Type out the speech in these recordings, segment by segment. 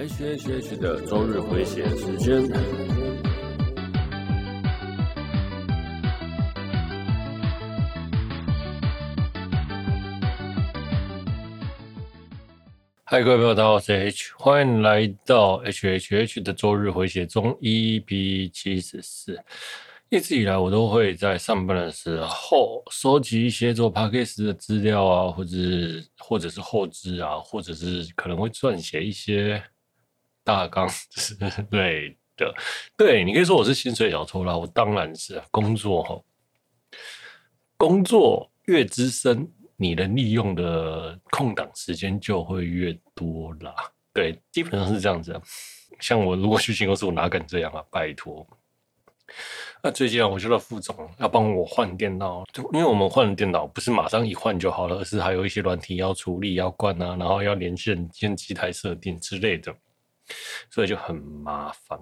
H H H 的周日回血时间。嗨，各位朋友，大家好，我是 H，欢迎来到 H H H 的周日回血中 E B 七十四。一直以来，我都会在上班的时候收集一些做 podcast 的资料啊，或者或者是后制啊，或者是可能会撰写一些大纲 是对的。对，你可以说我是薪水小偷啦，我当然是工作哈。工作越资深，你的利用的空档时间就会越多啦。对，基本上是这样子。像我如果去新公司，我哪敢这样啊？拜托。那最近啊，我觉得副总要帮我换电脑，就因为我们换了电脑不是马上一换就好了，而是还有一些软体要处理、要灌啊，然后要连线、建机台设定之类的，所以就很麻烦。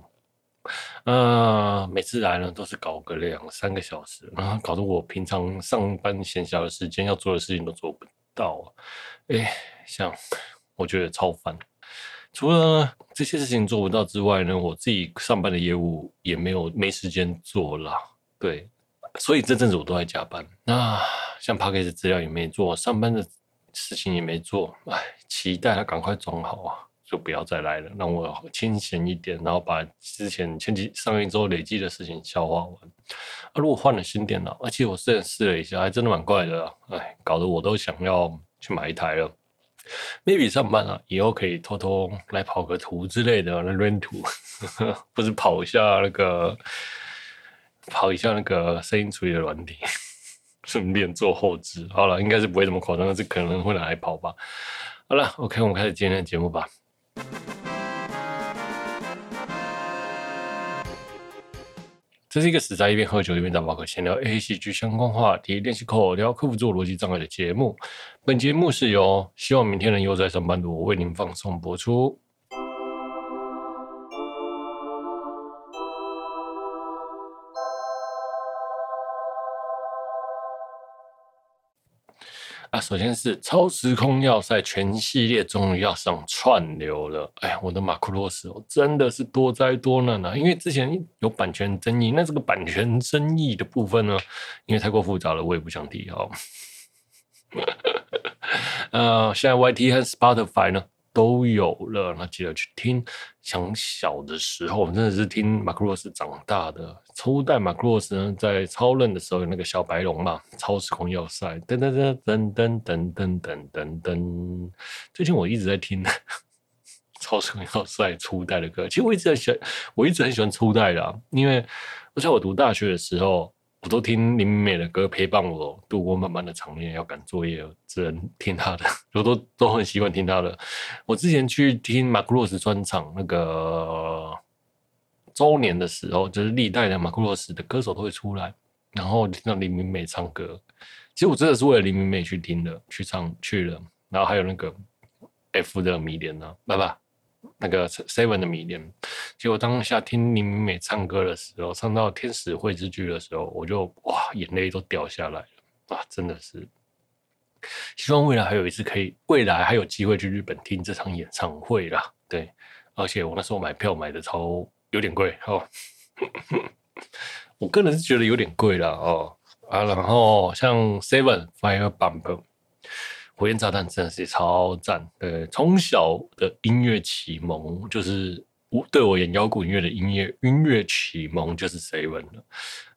呃，每次来呢都是搞个两三个小时，然后搞得我平常上班闲暇的时间要做的事情都做不到。哎，像我觉得超烦。除了这些事情做不到之外呢，我自己上班的业务也没有没时间做了，对，所以这阵子我都在加班。那像 package 资料也没做，上班的事情也没做，哎，期待他赶快装好啊，就不要再来了，让我清闲一点，然后把之前前几上一周累积的事情消化完。啊，如果换了新电脑，而且我试了试了一下，还真的蛮怪的，哎，搞得我都想要去买一台了。maybe 上班啊，以后可以偷偷来跑个图之类的，来练图，不是跑一下那个，跑一下那个声音处理的软体，顺便做后置。好了，应该是不会这么夸张，但是可能会拿来跑吧。好了，OK，我们开始今天的节目吧。这是一个死宅一边喝酒一边打扑克闲聊 A A 戏剧相关话题，练习口聊克服自我逻辑障碍的节目。本节目是由希望明天能又在上班的我为您放送播出。啊，首先是超时空要塞全系列终于要上串流了。哎呀，我的马库洛斯哦，真的是多灾多难啊！因为之前有版权争议，那这个版权争议的部分呢，因为太过复杂了，我也不想提哦。呃，现在 YT 和 Spotify 呢？都有了，那记得去听。想小的时候，我们真的是听马克罗斯长大的。初代马克罗斯呢，在超任的时候有那个小白龙嘛，超时空要塞，噔噔噔噔噔噔噔噔噔噔。最近我一直在听 超时空要塞初代的歌，其实我一直在喜欢，我一直很喜欢初代的啊，因为我在我读大学的时候。我都听林美美的歌陪伴我度过漫漫的长夜，要赶作业只能听她的，我都都很习惯听她的。我之前去听马库洛斯专场那个周年的时候，就是历代的马库洛斯的歌手都会出来，然后听到林美美唱歌。其实我真的是为了林美美去听的，去唱去了。然后还有那个 F 的迷恋呢，拜拜。那个 Seven 的迷恋，结果当下听林美美唱歌的时候，唱到《天使会之剧》的时候，我就哇，眼泪都掉下来了啊！真的是，希望未来还有一次可以，未来还有机会去日本听这场演唱会啦。对，而且我那时候买票买的超有点贵哦，我个人是觉得有点贵了哦啊，然后像 Seven Fire Bump。火焰炸弹真的是超赞，对，从小的音乐启蒙就是我对我演摇滚乐的音乐音乐启蒙就是 Seven 了。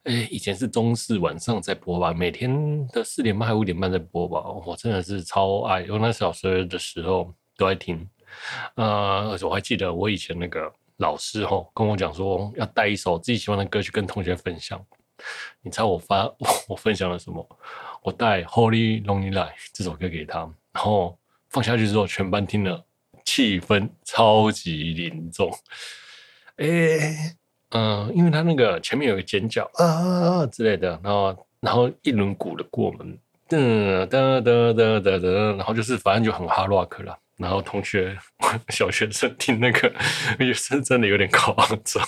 哎，以前是中四晚上在播吧，每天的四点半还五点半在播吧，我真的是超爱。我那小时的时候都爱听，呃，而且我还记得我以前那个老师吼跟我讲说，要带一首自己喜欢的歌去跟同学分享。你猜我发，我分享了什么？我带《Holy Lonely Night》这首歌给他，然后放下去之后，全班听了，气氛超级凝重。哎，嗯、因为他那个前面有个尖叫啊，之类的，然后然后一轮鼓的过门，噔噔噔噔噔噔，然后就是反正就很哈洛克了。然后同学 小学生听那个也是真的有点夸张。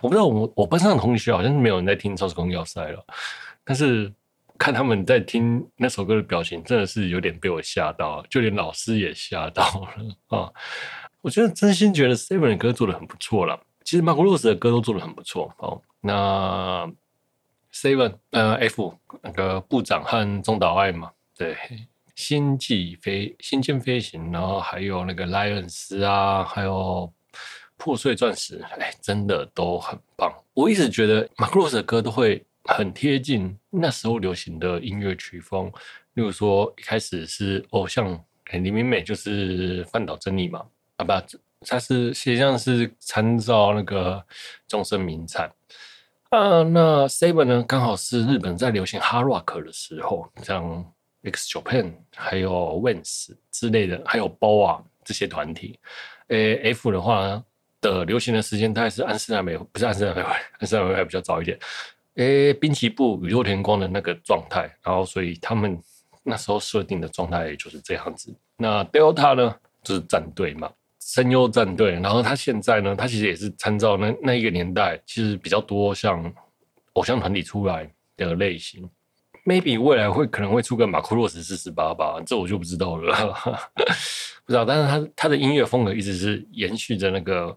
我不知道我我班上的同学好像是没有人在听《超时空要塞》了，但是。看他们在听那首歌的表情，真的是有点被我吓到，就连老师也吓到了啊！我觉得真心觉得 Seven 的歌做的很不错了。其实 Marco Rose 的歌都做的很不错。哦，那 Seven 呃 F 那个部长和中岛爱嘛，对，星际飞星舰飞行，然后还有那个莱恩斯啊，还有破碎钻石，哎，真的都很棒。我一直觉得 Marco Rose 的歌都会很贴近那时候流行的音乐曲风，例如说一开始是偶像。林明美就是范岛真理嘛，啊不，他是实际上是参照那个众生名产啊。那 Seven 呢，刚好是日本在流行 Hard Rock 的时候，像 X Japan 还有 Wings 之类的，还有 BoA 这些团体。诶，F 的话呢的流行的时间大概是安室奈美，不是安室奈美，安室奈美比较早一点。诶，滨崎步、宇多田光的那个状态，然后所以他们。那时候设定的状态也就是这样子。那 Delta 呢，就是战队嘛，声优战队。然后他现在呢，他其实也是参照那那一个年代，其实比较多像偶像团体出来的类型。Maybe 未来会可能会出个马库洛斯四十八吧，这我就不知道了，不知道。但是他他的音乐风格一直是延续着那个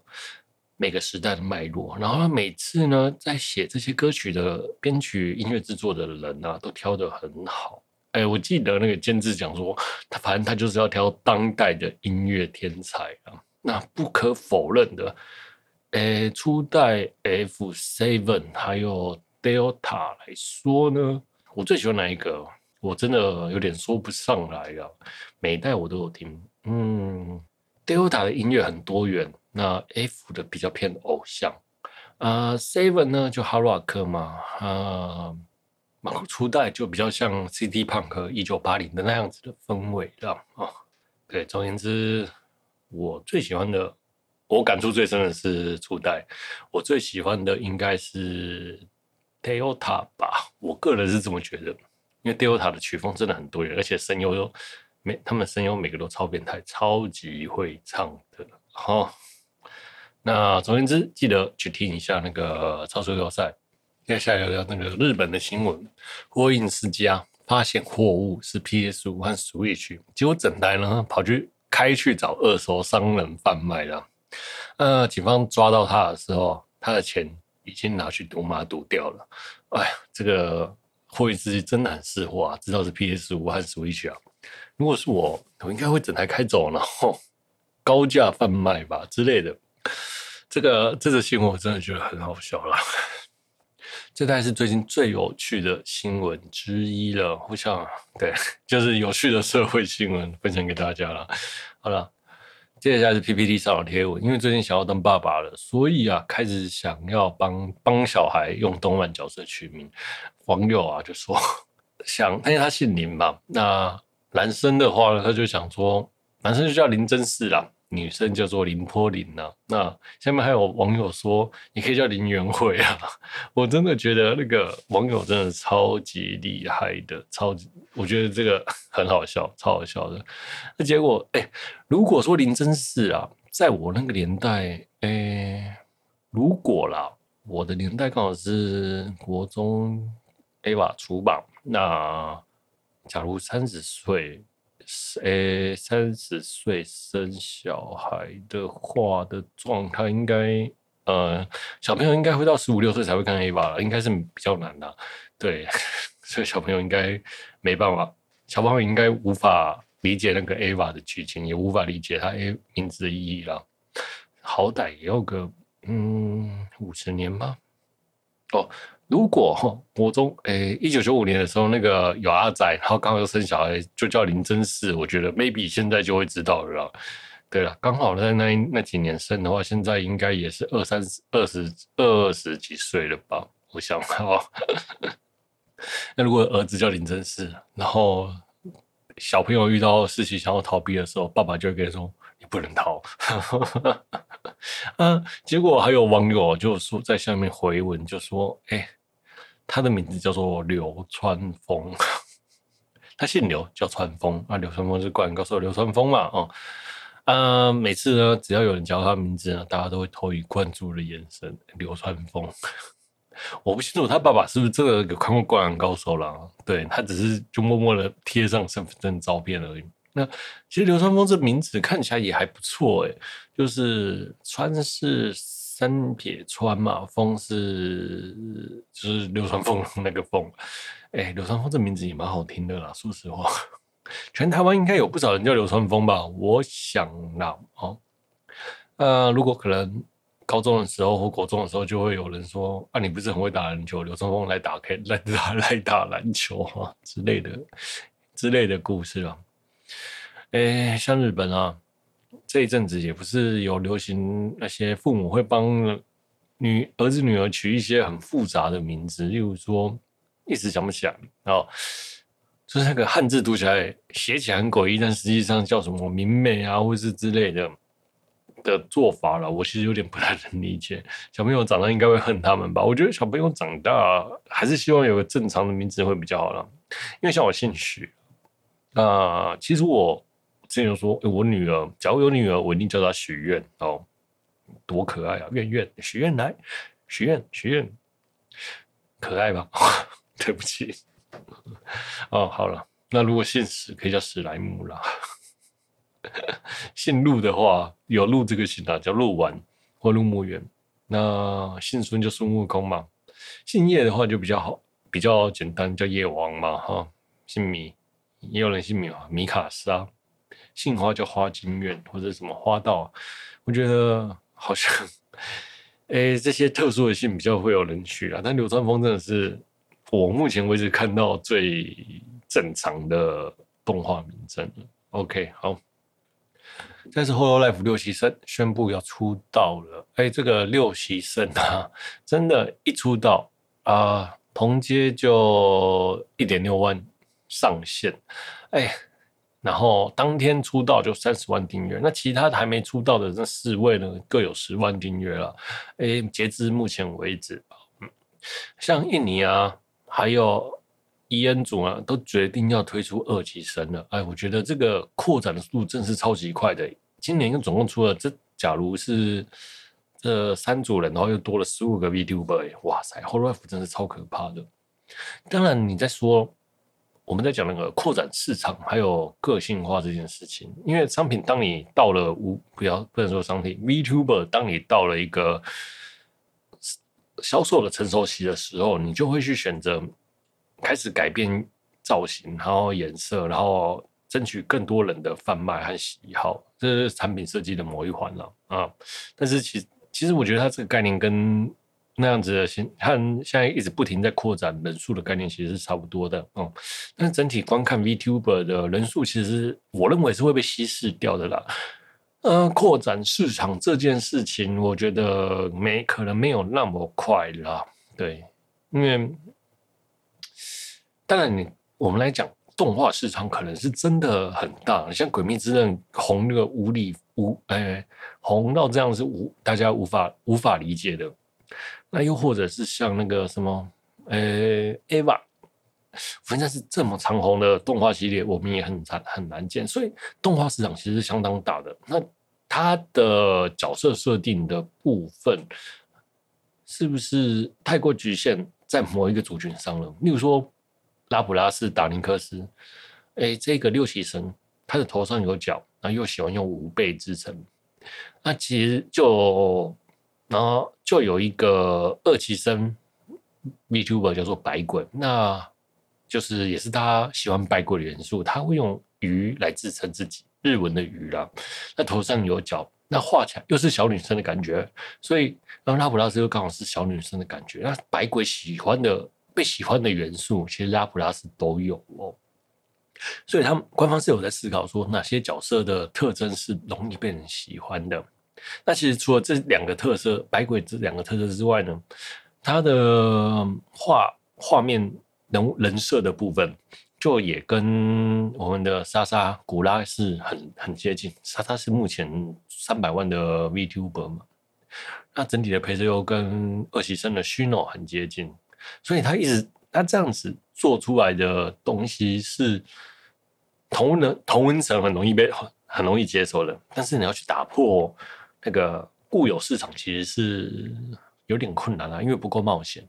每个时代的脉络。然后他每次呢，在写这些歌曲的编曲、音乐制作的人啊，都挑得很好。哎，我记得那个监制讲说，他反正他就是要挑当代的音乐天才啊。那不可否认的，哎，初代 F Seven 还有 Delta 来说呢，我最喜欢哪一个？我真的有点说不上来啊。每一代我都有听，嗯，Delta 的音乐很多元，那 F 的比较偏偶像啊，呃，Seven 呢就 Hard Rock 嘛，啊，呃。初代就比较像 City Punk 一九八零的那样子的氛围，这样啊。对，总而言之，我最喜欢的，我感触最深的是初代。我最喜欢的应该是 Delta 吧，我个人是这么觉得。因为 Delta 的曲风真的很多元，而且声优又每他们声优每个都超变态，超级会唱的。哦，那总言之，记得去听一下那个超速要塞。接下来聊聊那个日本的新闻，火影世家发现货物是 PS 五和 Switch，结果整台呢跑去开去找二手商人贩卖了。呃，警方抓到他的时候，他的钱已经拿去赌马赌掉了。哎呀，这个火影世家真的很识货啊，知道是 PS 五和 Switch 啊。如果是我，我应该会整台开走，然后高价贩卖吧之类的。这个这个新闻我真的觉得很好笑了。这大概是最近最有趣的新闻之一了，我想，对，就是有趣的社会新闻分享给大家了。好了，接下来是 PPT 上的贴文，因为最近想要当爸爸了，所以啊，开始想要帮帮小孩用动漫角色取名。网友啊就说想，因为他姓林嘛，那男生的话呢，他就想说，男生就叫林真嗣啦。女生叫做林波林呐、啊，那下面还有网友说，你可以叫林元慧啊，我真的觉得那个网友真的超级厉害的，超级，我觉得这个很好笑，超好笑的。那结果，哎、如果说林真是啊，在我那个年代，哎、如果啦，我的年代刚好是国中 AVA 出版，那假如三十岁。诶，三十岁生小孩的话的状态，应该呃，小朋友应该会到十五六岁才会看 A 吧，应该是比较难的。对，所以小朋友应该没办法，小朋友应该无法理解那个 A 吧的剧情，也无法理解他 A 名字的意义了。好歹也要个嗯五十年吧。哦。如果哈 国中诶，一九九五年的时候，那个有阿仔，然后刚好又生小孩，就叫林真嗣，我觉得 maybe 现在就会知道了。对了，刚好在那那几年生的话，现在应该也是二三十、二十二十几岁了吧？我想哈。那如果儿子叫林真嗣，然后小朋友遇到事情想要逃避的时候，爸爸就会跟他说：“你不能逃。”啊，结果还有网友就说在下面回文，就说：“哎。”他的名字叫做流川枫，他姓刘，叫川枫啊。流川枫是灌篮高手流川枫嘛？哦，啊，每次呢，只要有人叫他名字呢，大家都会投以关注的眼神。流川枫，我不清楚他爸爸是不是真的有看过灌篮高手啦？对，他只是就默默的贴上身份证照片而已。那其实流川枫这名字看起来也还不错诶，就是川是三撇川嘛，风是就是流川枫 那个枫，哎，流川枫这名字也蛮好听的啦，说实话，全台湾应该有不少人叫流川枫吧？我想啦，哦，呃，如果可能。高中的时候或国中的时候，就会有人说：“啊，你不是很会打篮球？流川枫来打，可以 来打来打篮球啊之类的之类的故事啊。”哎，像日本啊，这一阵子也不是有流行那些父母会帮女儿子女儿取一些很复杂的名字，例如说一时想不起来哦，就是那个汉字读起来写起来很诡异，但实际上叫什么明媚啊，或是之类的。的做法了，我其实有点不太能理解。小朋友长大应该会恨他们吧？我觉得小朋友长大还是希望有个正常的名字会比较好了。因为像我姓许啊，其实我之前有说，我女儿，假如有女儿，我一定叫她许愿哦，多可爱啊！愿愿许愿来，许愿许愿，可爱吧？对不起哦，好了，那如果姓史，可以叫史莱姆啦。姓陆的话，有陆这个姓啊，叫陆丸或陆木源。那姓孙就孙悟空嘛。姓叶的话就比较好，比较简单，叫叶王嘛哈。姓米，也有人姓米啊，米卡莎。姓花叫花金院或者什么花道。我觉得好像，哎、这些特殊的姓比较会有人取啊。但流川枫真的是我目前为止看到最正常的动画名称。OK，好。但是《Hololive》六七生宣布要出道了，哎，这个六七生啊，真的，一出道啊，同街就一点六万上线，哎，然后当天出道就三十万订阅，那其他还没出道的那四位呢，各有十万订阅了，哎，截至目前为止，嗯，像印尼啊，还有。伊恩组啊，都决定要推出二级生了。哎，我觉得这个扩展的速度真是超级快的。今年又总共出了这，假如是这三组人，然后又多了十五个 VTuber，哇塞，Hololive 真是超可怕的。当然，你在说我们在讲那个扩展市场还有个性化这件事情，因为商品当你到了无不要不能说商品 VTuber，当你到了一个销售的成熟期的时候，你就会去选择。开始改变造型，然后颜色，然后争取更多人的贩卖和喜好，这是产品设计的某一环了啊。但是其，其实我觉得它这个概念跟那样子的现，和现在一直不停在扩展人数的概念其实是差不多的。嗯，但是整体观看 VTuber 的人数，其实我认为是会被稀释掉的啦。呃，扩展市场这件事情，我觉得没可能没有那么快啦。对，因为。当然，你我们来讲动画市场可能是真的很大，像《鬼灭之刃》红那个无理无哎红到这样是无大家无法无法理解的。那又或者是像那个什么呃 Eva，反正是这么长红的动画系列，我们也很难很难见。所以动画市场其实相当大的。那它的角色设定的部分是不是太过局限在某一个族群上了？例如说。拉普拉斯达林克斯，哎，这个六期生，他的头上有角，然后又喜欢用五倍制成。那其实就，然后就有一个二期生 VTuber 叫做白鬼，那就是也是他喜欢白鬼的元素，他会用鱼来自称自己日文的鱼啦。那头上有角，那画起来又是小女生的感觉，所以然后拉普拉斯又刚好是小女生的感觉。那白鬼喜欢的。被喜欢的元素，其实拉普拉斯都有哦，所以他们官方是有在思考说，哪些角色的特征是容易被人喜欢的。那其实除了这两个特色，百鬼这两个特色之外呢，它的画画面人人设的部分，就也跟我们的莎莎古拉是很很接近。莎莎是目前三百万的 VTuber 嘛，那整体的配色又跟二喜生的 Shino 很接近。所以他一直他这样子做出来的东西是同温同温层很容易被很容易接受的，但是你要去打破那个固有市场，其实是有点困难啊，因为不够冒险。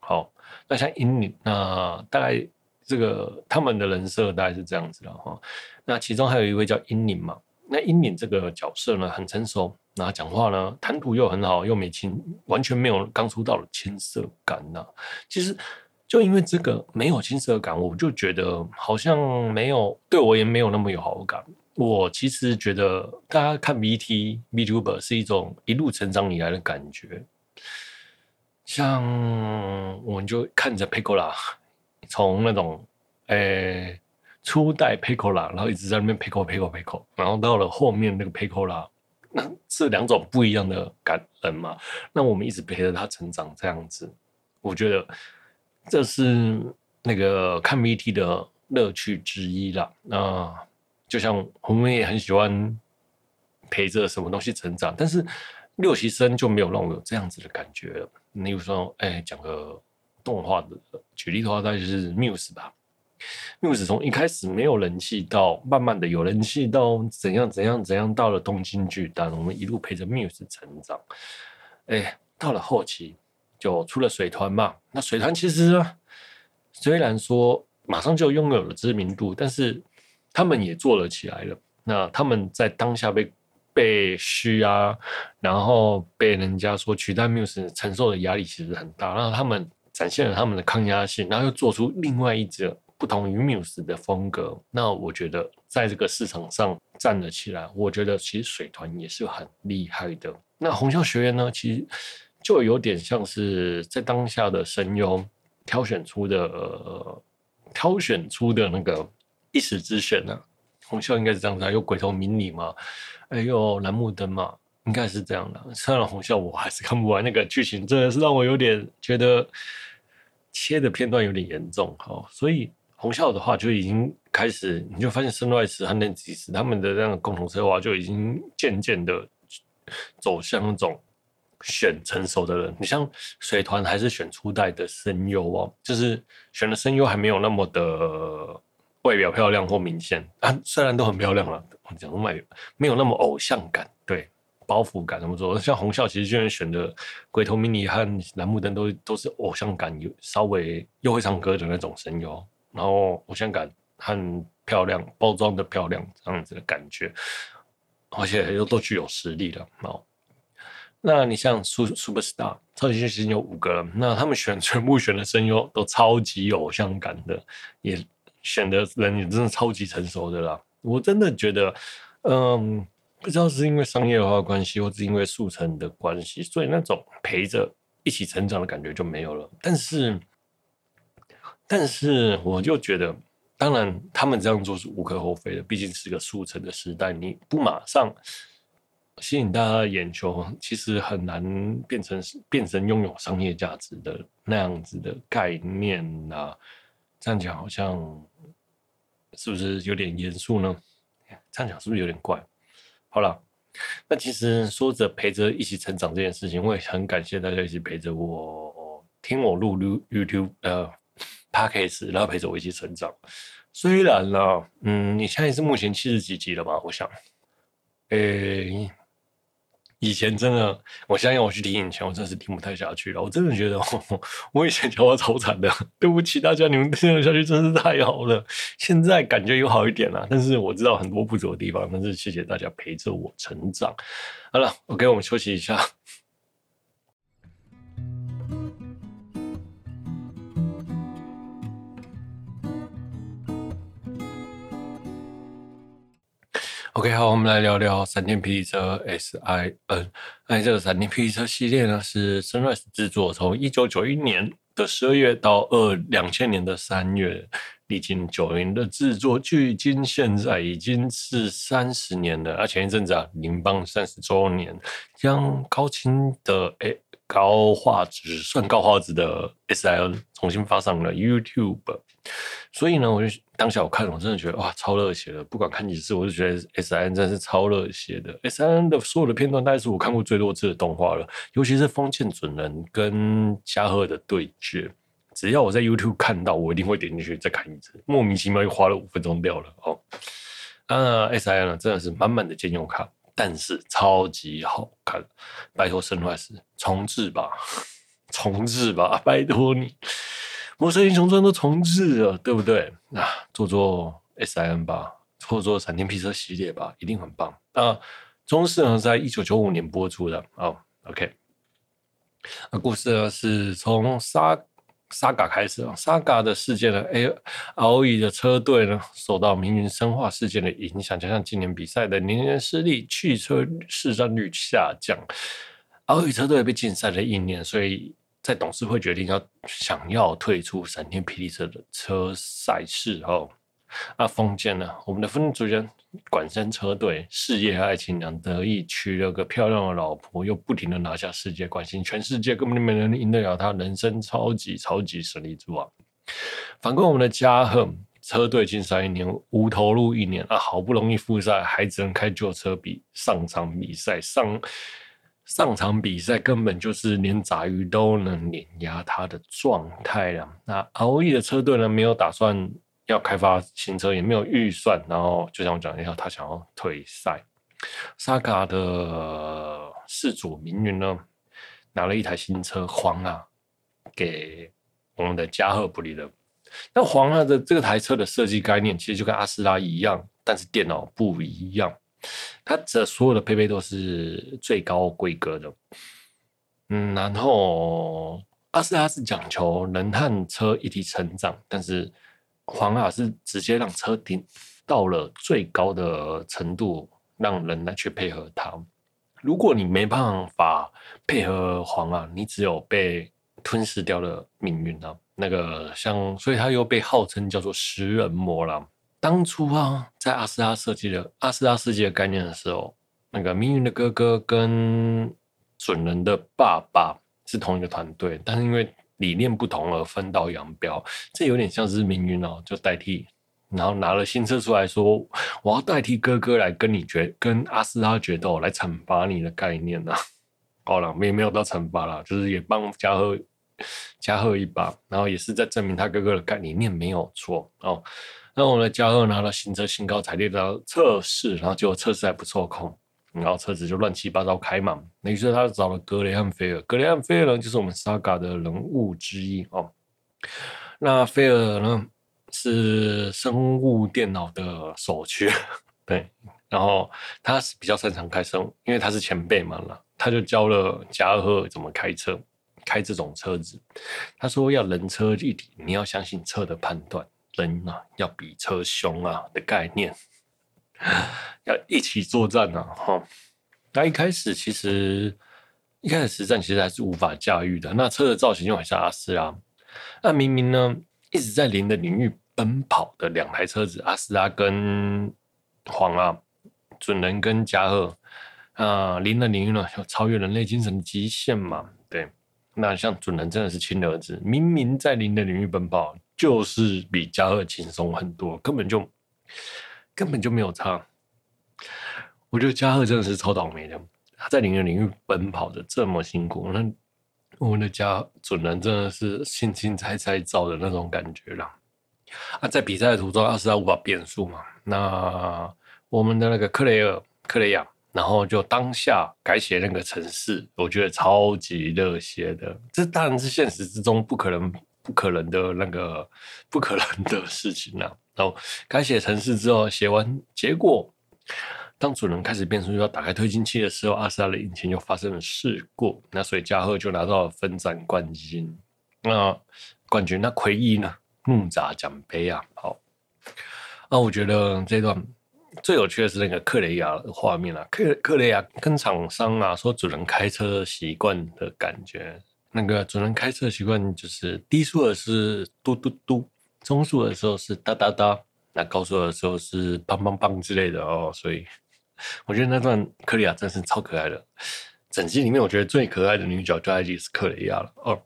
好，那像英女，那大概这个他们的人设大概是这样子的哈。那其中还有一位叫英宁嘛，那英宁这个角色呢很成熟，那讲话呢谈吐又很好，又没青，完全没有刚出道的青涩感呐。其实就因为这个没有青涩感，我就觉得好像没有对我也没有那么有好感。我其实觉得大家看 VT VTuber 是一种一路成长以来的感觉，像我们就看着 Pecola 从那种诶、初代 Pecola，然后一直在那边 Peco Peco Peco，然后到了后面那个 Pecola，那是两种不一样的感人嘛。那我们一直陪着他成长，这样子，我觉得这是那个看 VT 的乐趣之一啦。那就像我们也很喜欢陪着什么东西成长，但是六期生就没有让我有这样子的感觉了。例如说，哎、讲个动画的举例的话，大概就是 Muse 吧。Muse 从一开始没有人气，到慢慢的有人气，到怎样怎样怎样，到了东京巨蛋，我们一路陪着 Muse 成长。哎、到了后期就出了水团嘛。那水团其实，虽然说马上就拥有了知名度，但是他们也做了起来了。那他们在当下被被嘘啊，然后被人家说取代 Muse 承受的压力其实很大。然后他们展现了他们的抗压性，然后又做出另外一种不同于 Muse 的风格。那我觉得在这个市场上站了起来，我觉得其实水团也是很厉害的。那红袖学院呢，其实就有点像是在当下的声优挑选出的、呃、挑选出的那个。一时之选呢、啊，虹咲应该是这样子，有鬼头明里嘛，还有楠木灯嘛，应该是这样的。虽然虹咲我还是看不完，那个剧情真的是让我有点觉得切的片段有点严重哈。所以虹咲的话就已经开始，你就发现声优师和 NENSIS 他们的这样的共同策划就已经渐渐的走向那种选成熟的人。你像水团还是选初代的声优哦，就是选的声优还没有那么的。外表漂亮或明显啊，虽然都很漂亮了，讲外表没有那么偶像感，对包袱感怎么说？像虹咲其实居然选的鬼头迷你和楠木灯都都是偶像感有稍微又会唱歌的那种声优，然后偶像感很漂亮，包装的漂亮这样子的感觉，而且又都具有实力的哦。那你像 Superstar 超级巨星有五个，那他们选全部选的声优都超级偶像感的，也。选的人也真的超级成熟的啦，我真的觉得，嗯，不知道是因为商业化的关系，或是因为速成的关系，所以那种陪着一起成长的感觉就没有了。但是，但是我就觉得，当然他们这样做是无可厚非的，毕竟是一个速成的时代，你不马上吸引大家的眼球，其实很难变成变成拥有商业价值的那样子的概念啊。这样讲好像。是不是有点严肃呢？这样讲是不是有点怪？好了，那其实说着陪着一起成长这件事情，我也很感谢大家一起陪着我听我录 YouTube 呃 Podcast，然后陪着我一起成长。虽然呢，嗯，你现在是目前七十几集了吧？我想，诶。以前真的，我相信我去听以前，我真的是听不太下去了。我真的觉得，我以前讲话超惨的，对不起大家，你们听得下去真是太好了。现在感觉有好一点了，但是我知道很多不足的地方，但是谢谢大家陪着我成长。好了，OK，我们休息一下。OK，好，我们来聊聊闪电霹雳车 S I N。那这个闪电霹雳车系列呢，是 Sunrise 制作，从一九九一年的十二月到二两千年的三月，历经九年的制作，距今现在已经是三十年了。而前一阵子啊，联邦三十周年，将高清的诶高画质算高画质的 S I N 重新发上了 YouTube。所以呢，我就当下我看，我真的觉得哇，超热血的。不管看几次，我就觉得 S I N 真的是超热血的。S I N 的所有的片段，大概是我看过最多次的动画了。尤其是封建准人跟加贺的对决，只要我在 YouTube 看到，我一定会点进去再看一次。莫名其妙又花了五分钟掉了哦。那 S I N 呢，真的是满满的兼用卡，但是超级好看。拜托 Sunrise 重置吧，重置吧，拜托你。魔神英雄传都重置了，对不对？那、啊、做做 SIN 吧，或者做闪电霹车系列吧，一定很棒。那中视呢，在一九九五年播出的哦。OK，那故事呢是从沙沙嘎开始啊，沙嘎的事件呢，A ROE 的车队呢受到命运生化事件的影响，加上今年比赛的年年失利，汽车市占率下降，ROE 车队被禁赛了一年，所以。在董事会决定要想要退出闪电霹雳车的车赛事后，那封建呢我们的分主人管身车队，事业和爱情两得意，娶了个漂亮的老婆，又不停的拿下世界冠军，全世界根本就没人赢得了他，人生超级超级胜利之王。反观我们的嘉贺车队禁赛一年，无投入一年啊，好不容易复赛，还只能开旧车比上场比赛上。上场比赛根本就是连杂鱼都能碾压他的状态了。那 ROE 的车队呢，没有打算要开发新车，也没有预算。然后就像我讲一下，他想要退赛。Saga 的事主明云呢，拿了一台新车黄啊，给我们的加贺普利的。那黄啊的这个台车的设计概念，其实就跟阿斯拉一样，但是电脑不一样。它这所有的配备都是最高规格的，嗯，然后阿斯拉是讲求人和车一起成长，但是黄啊是直接让车顶到了最高的程度，让人来去配合它。如果你没办法配合黄啊，你只有被吞噬掉的命运啊！那个像，所以它又被号称叫做食人魔了。当初啊，在阿斯拉设计的阿斯拉世界的概念的时候，那个命运的哥哥跟准人的爸爸是同一个团队，但是因为理念不同而分道扬镳。这有点像是命运哦，就代替，然后拿了新车出来说，我要代替哥哥来跟你决，跟阿斯拉决斗，来惩罚你的概念呢。好了，没没有到惩罚了，就是也帮嘉贺嘉贺一把，然后也是在证明他哥哥的概念没有错哦。那我们的加贺拿了新车，兴高采烈的测试，然后结果测试还不错控，然后车子就乱七八糟开嘛。于是他找了格雷汉菲尔，格雷汉菲尔呢就是我们 Saga 的人物之一哦。那菲尔呢是生物电脑的首屈，对，然后他是比较擅长开车，因为他是前辈嘛了，他就教了加贺怎么开车，开这种车子。他说要人车一体，你要相信车的判断。人啊，要比车凶啊的概念，要一起作战啊！哈，那一开始其实一开始实战其实还是无法驾驭的。那车的造型又很像阿斯拉，那明明呢一直在零的领域奔跑的两台车子，阿斯拉跟黄啊，准人跟嘉贺啊，零的领域呢要超越人类精神的极限嘛？对，那像准人真的是亲儿子，明明在零的领域奔跑。就是比加贺轻松很多，根本就根本就没有差。我觉得嘉贺真的是超倒霉的，他在零的领域奔跑的这么辛苦，那我们的嘉准人真的是轻轻踩踩造的那种感觉了。啊，在比赛的途中，二十二无法变速嘛，那我们的那个克雷尔克雷亚，然后就当下改写那个城市，我觉得超级热血的。这当然是现实之中不可能。不可能的那个不可能的事情了、啊。然后改写程式之后，写完结果，当主人开始变速要打开推进器的时候，阿斯拉的引擎就发生了事故。那所以加贺就拿到了分站冠军。那冠军那奎伊呢？木栅奖杯啊！好，那我觉得这段最有趣的是那个克雷亚的画面啊。克克雷亚跟厂商啊说主人开车习惯的感觉。那个主人开车的习惯就是低速的是嘟嘟嘟，中速的时候是哒哒哒，那高速的时候是梆梆梆之类的哦。所以我觉得那段克里亚真是超可爱的。整集里面我觉得最可爱的女角就在就是克雷亚了哦。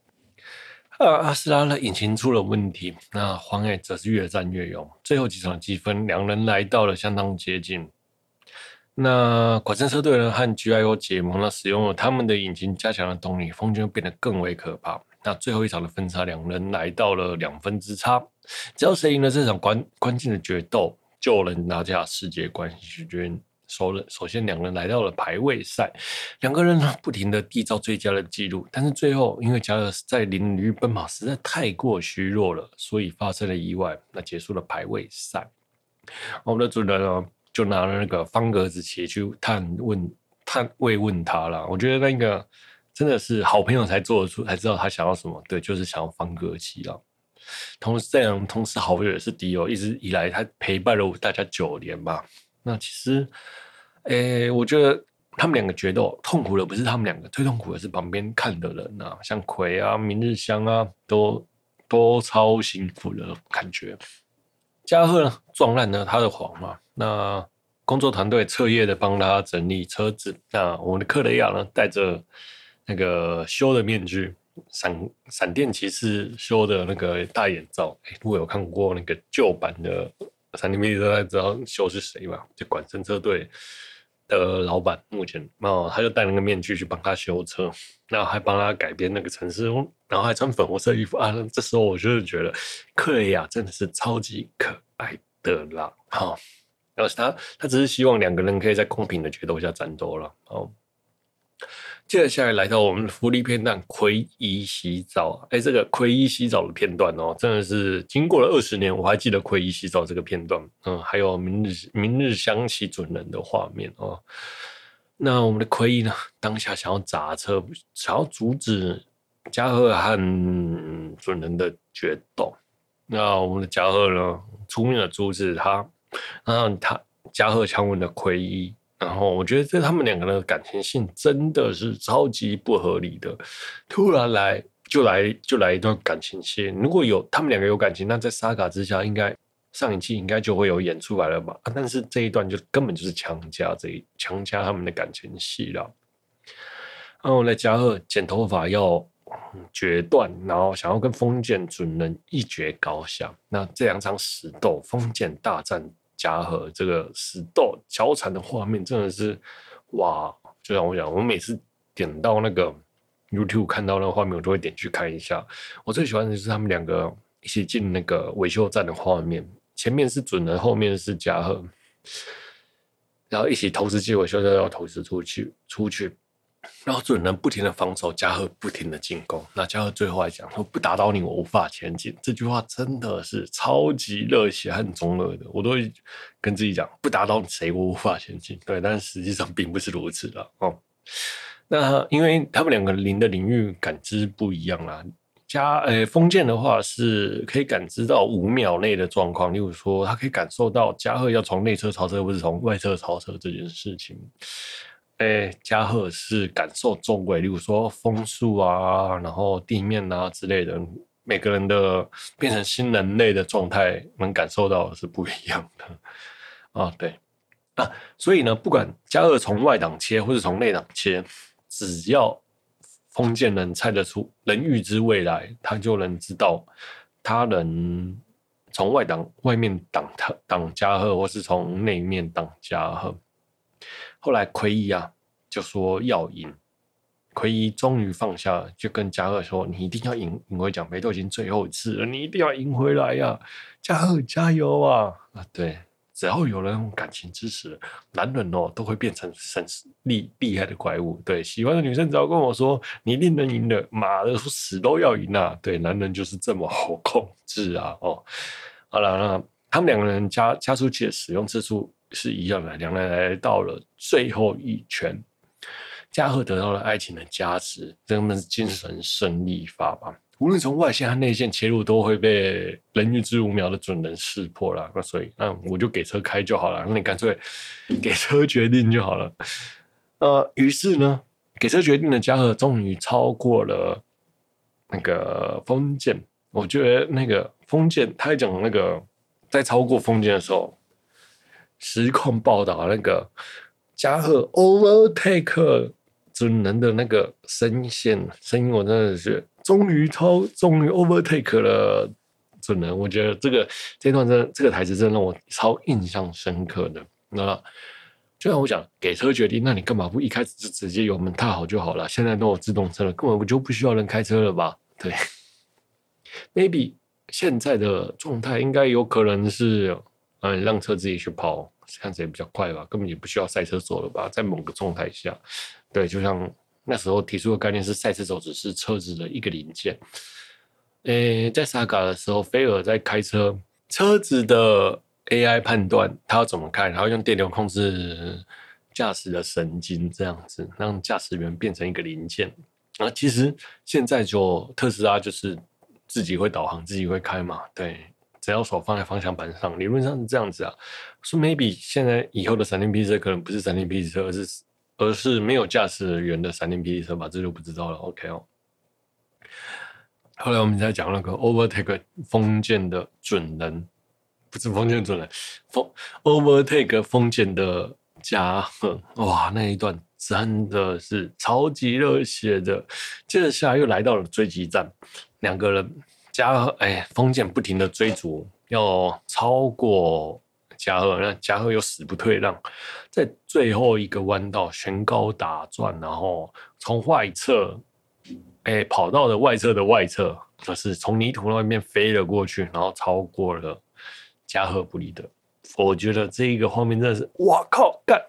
啊，阿斯拉的引擎出了问题，那黄爱则是越战越勇。最后几场积分，两人来到了相当接近。那管身车队呢和 GIO 结盟了，使用了他们的引擎加强了动力，风圈变得更为可怕。那最后一场的分差，两人来到了两分之差。只要谁赢了这场关关键的决斗，就能拿下世界冠军。首，首先两人来到了排位赛，两个人呢不停的缔造最佳的记录，但是最后因为加贺在领域奔跑实在太过虚弱了，所以发生了意外，那结束了排位赛。我们的主人呢就拿了那个方格子棋去探问、探慰问他了。我觉得那个真的是好朋友才做得出，才知道他想要什么。对，就是想要方格棋啊。同时，这样同时好友也是敌友，一直以来他陪伴了大家九年吧。那其实，诶、我觉得他们两个决斗痛苦的不是他们两个，最痛苦的是旁边看的人啊，像葵啊、明日香啊，都都超辛苦的感觉。加贺呢撞烂了他的黄嘛，那工作团队彻夜的帮他整理车子。那我们的克雷亚呢戴着那个修的面具，闪闪电骑士修的那个大眼罩。哎、如果有看过那个旧版的。闪电霹雳车，大家知道修是谁吧？就管生车队的老板，目前哦，他就戴那个面具去帮他修车，然后还帮他改编那个城市，然后还穿粉红色衣服啊。这时候我就是觉得克雷亚真的是超级可爱的啦，哈、然后他他只是希望两个人可以在公平的决斗下战斗了，哦。接着下来来到我们的福利片段，奎一洗澡。哎，这个奎一洗澡的片段哦，真的是经过了二十年，我还记得奎一洗澡这个片段。嗯，还有明日明日香起准人的画面哦。那我们的奎伊呢，当下想要砸车，想要阻止加贺和准人的决斗。那我们的加贺呢，出面的阻止他，然后他加贺强吻的奎一。然后我觉得这他们两个人的感情线真的是超级不合理的，突然来就来就来一段感情线。如果有他们两个有感情，那在沙卡之下，应该上一季应该就会有演出来了吧？但是这一段就根本就是强加这一强加他们的感情戏了。然后来加贺剪头发要决断，然后想要跟风见准人一决高下。那这两场死斗，封建大战。加贺这个死斗交缠的画面真的是哇！就像我讲，我每次点到那个 YouTube 看到那个画面，我都会点去看一下。我最喜欢的就是他们两个一起进那个维修站的画面，前面是准人，后面是加贺，然后一起同时进维修站，要同时出去出去。然后准人不停的防守，加贺不停的进攻。那加贺最后还讲说：“不打倒你，我无法前进。”这句话真的是超级热血和中二的，我都会跟自己讲：“不打倒你谁，我无法前进。”对，但实际上并不是如此的哦。那因为他们两个零的领域感知不一样啦。加诶，封建的话是可以感知到五秒内的状况，例如说他可以感受到加贺要从内侧超车，不是从外侧超车这件事情。哎，加贺是感受周围，例如说风速啊，然后地面啊之类的，每个人的变成新人类的状态，能感受到是不一样的啊。对啊，所以呢，不管加贺从外挡切或是从内挡切，只要封建人猜得出，能预知未来，他就能知道他能从外挡外面挡他挡加贺，或是从内面挡加贺。后来奎一啊就说要赢，奎一终于放下了，就跟加贺说：“你一定要赢，赢回奖杯，都已经最后一次了，你一定要赢回来呀！”加贺加油啊！啊，对，只要有人用感情支持，男人哦都会变成神厉厉害的怪物。对，喜欢的女生只要跟我说：“你一定能赢的，妈的，死都要赢啊！”对，男人就是这么好控制啊！哦，好了，那他们两个人加加速器的使用次数。是一样的，两人来到了最后一圈，嘉禾得到了爱情的加持，真的是精神胜利法吧？无论从外线和内线切入，都会被人预知五秒的准人识破了。那所以，那我就给车开就好了。那你干脆 给车决定就好了。呃，于是呢，给车决定的加贺终于超过了那个封建。我觉得那个封建，他讲那个在超过封建的时候。实况报道那个加贺 overtake 准人的那个声线声音，我真的是终于超，终于 overtake 了准人。我觉得这个这段真的这个台词真的让我超印象深刻的。那就像我讲，给车决定，那你干嘛不一开始就直接油门踏好就好了？现在都有自动车了，根本就不需要人开车了吧？对，maybe 现在的状态应该有可能是。嗯，让车自己去跑，看起来比较快吧，根本也不需要赛车手了吧？在某个状态下，对，就像那时候提出的概念是赛车手只是车子的一个零件。诶，在 Saga 的时候，菲尔在开车，车子的 AI 判断他要怎么开，然后用电流控制驾驶的神经，这样子让驾驶员变成一个零件。啊，其实现在就特斯拉就是自己会导航，自己会开嘛，对。只要手放在方向盘上，理论上是这样子啊。说 maybe 现在以后的闪电霹雳车可能不是闪电霹雳车，而是而是没有驾驶员的闪电霹雳车吧？这就不知道了。OK 哦。后来我们再讲那个 overtake 封建的准人，不是封建准人，封 overtake 封建的加贺，哇，那一段真的是超级热血的。接着下来又来到了追击战，两个人。加贺哎，丰建不停的追逐，要超过加贺，那加贺又死不退让，在最后一个弯道悬高打转，然后从外侧哎跑道的外侧的外侧，就是从泥土外面飞了过去，然后超过了加贺布里德。我觉得这一个画面真的是，哇靠，干！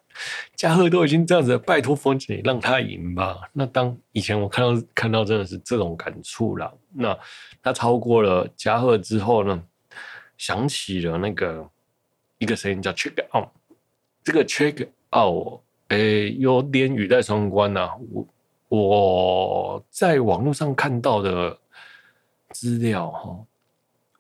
加贺都已经这样子，拜托丰建让他赢吧。那当以前我看到看到真的是这种感触了。那他超过了加贺之后呢，想起了那个一个声音叫 check out，这个 check out，哎，有点语带双关呐、我我在网络上看到的资料哈，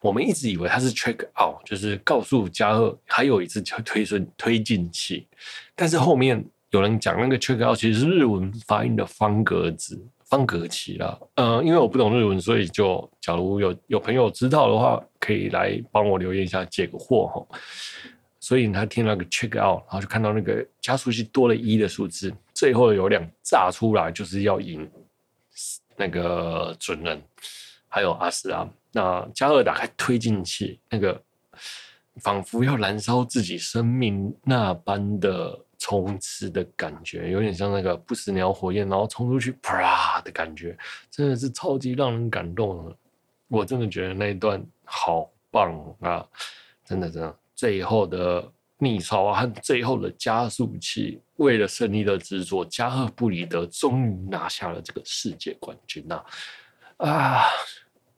我们一直以为他是 check out，就是告诉加贺还有一次推顺推进器，但是后面有人讲那个 check out 其实是日文发音的方格子。方格旗啦，呃，因为我不懂日文，所以就假如有有朋友知道的话，可以来帮我留言一下解个惑哈。所以他听那个 check out，然后就看到那个加速器多了一的数字，最后有两炸出来，就是要赢那个准人，还有阿斯拉。那加贺打开推进器，那个仿佛要燃烧自己生命那般的。冲刺的感觉有点像那个不死鸟火焰，然后冲出去啪的感觉，真的是超级让人感动。我真的觉得那一段好棒啊！真的真的，最后的逆超啊和最后的加速器，为了胜利的执着，加贺布里德终于拿下了这个世界冠军呐！啊！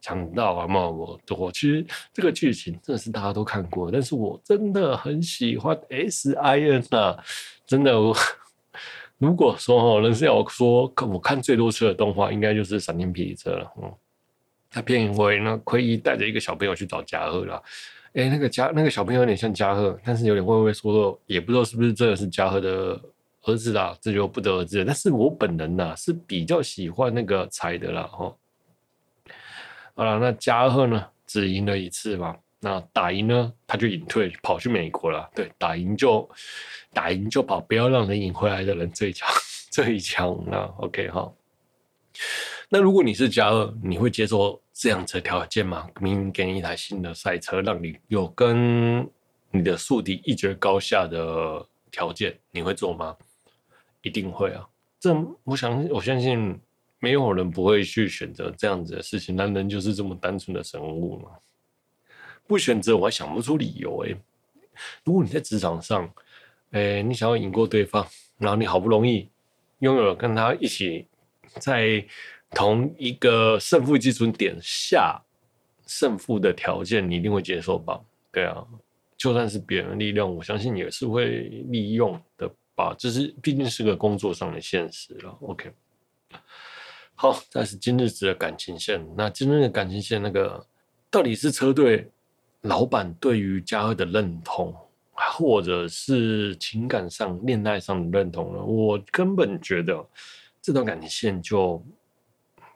想到啊嘛，我我其实这个剧情真的是大家都看过，但是我真的很喜欢 S I N 啊，真的。我如果说哦，人是要说我看最多次的动画，应该就是《闪电霹雳车》了。嗯，他片尾呢，奎一带着一个小朋友去找加贺了。哎、那个加那个小朋友有点像加贺，但是有点畏畏缩缩，也不知道是不是真的是加贺的儿子啦，这就不得而知了。但是我本人呐是比较喜欢那个彩的啦，哈。好了，那加贺呢？只赢了一次嘛。那打赢呢，他就隐退，跑去美国了。对，打赢就打赢就跑，不要让人赢回来的人最强 最强了。OK 哈。那如果你是加贺，你会接受这样子的条件吗？明明给你一台新的赛车，让你有跟你的宿敌一决高下的条件，你会做吗？一定会啊。这我想，我相信。没有人不会去选择这样子的事情，男人就是这么单纯的生物嘛。不选择，我还想不出理由哎。如果你在职场上，哎，你想要赢过对方，然后你好不容易拥有了跟他一起在同一个胜负基准点下胜负的条件，你一定会接受吧？对啊，就算是别人的力量，我相信也是会利用的吧。这是毕竟是个工作上的现实了。OK。好，这是今日子的感情线。那今日的感情线，那个到底是车队老板对于加贺的认同，或者是情感上、恋爱上的认同呢？我根本觉得这段感情线就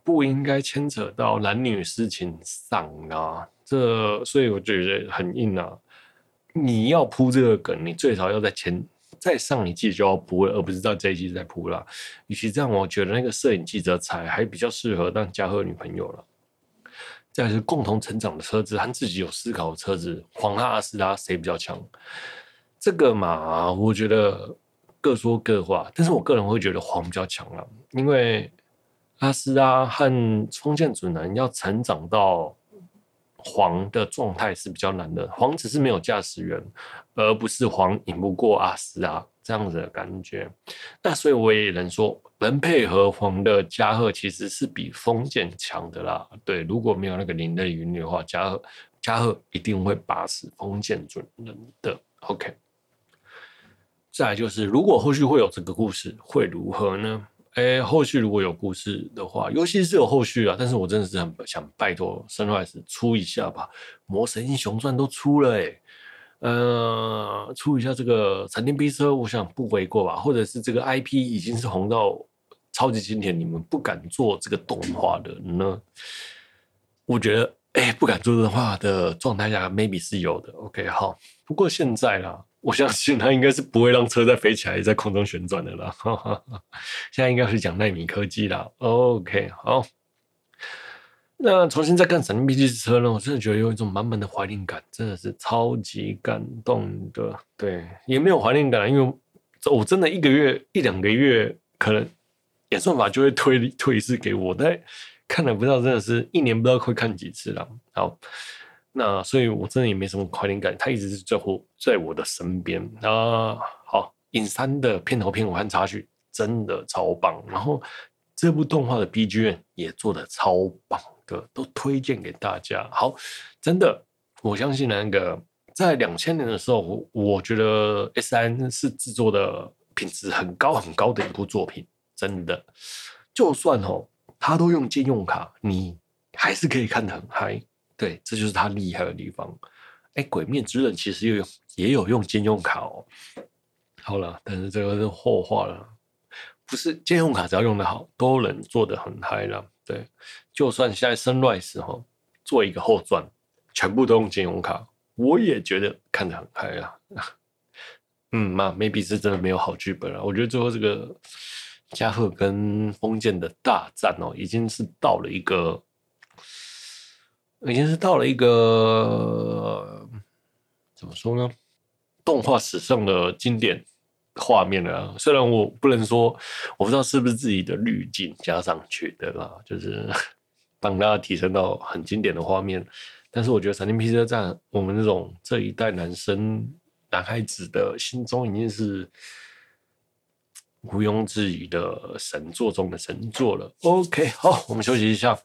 不应该牵扯到男女私情上啊。这所以我觉得很硬啊。你要铺这个梗，你最少要在前。再上一季就要铺了，而不是在这一季再铺了。与其这样，我觉得那个摄影记者才还比较适合当嘉禾女朋友了。再是共同成长的车子和自己有思考的车子，黄阿斯拉谁比较强？这个嘛，我觉得各说各话。但是我个人会觉得黄比较强了，因为阿斯拉和丰建准男要成长到黄的状态是比较难的，黄只是没有驾驶员，而不是黄赢不过阿斯啊这样子的感觉。那所以我也能说，能配合黄的加贺其实是比风剑强的啦。对，如果没有那个灵的云的话，加贺加贺一定会把死风剑准人的。OK，再就是，如果后续会有这个故事，会如何呢？哎，后续如果有故事的话，尤其是有后续啊，但是我真的是很想拜托 Sunrise 出一下吧，《魔神英雄传》都出了哎，呃，出一下这个闪电霹车，我想不为过吧，或者是这个 IP 已经是红到超级经典，你们不敢做这个动画的呢？我觉得，哎，不敢做动画的状态下，maybe 是有的。OK，好，不过现在啦。我相信他应该是不会让车再飞起来，在空中旋转的了。现在应该是讲奈米科技了。OK，好。那重新再看《闪电霹雳之车》呢？我真的觉得有一种满满的怀念感，真的是超级感动的。对，也没有怀念感，因为我真的一个月一两个月，可能演算法就会推推一次给我，但看了不知道，真的是一年不知道会看几次了。好。那所以，我真的也没什么怀念感，他一直是在乎在我的身边啊。好，影山的片头片尾和插曲真的超棒，然后这部动画的 BGM 也做的超棒的，都推荐给大家。好，真的，我相信那个在两千年的时候，我觉得 S N 是制作的品质很高很高的一部作品，真的，就算哦，他都用借用卡，你还是可以看得很嗨。对，这就是他厉害的地方。哎，《鬼灭之刃》其实也有也有用金用卡哦。好了，但是这个是后话了。不是兼用卡，只要用的好，都能做得很嗨了。对，就算现在 Sunrise 哈做一个后传，全部都用金用卡，我也觉得看得很嗨啊。嗯嘛，maybe 是真的没有好剧本了。我觉得最后这个加贺跟封建的大战哦，已经是到了一个。已经是到了一个怎么说呢？动画史上的经典画面了。虽然我不能说，我不知道是不是自己的滤镜加上去的啦，就是 帮大家提升到很经典的画面。但是我觉得《闪电霹雳》在我们这种这一代男生、男孩子的心中，已经是毋庸置疑的神作中的神作了。OK，好，我们休息一下。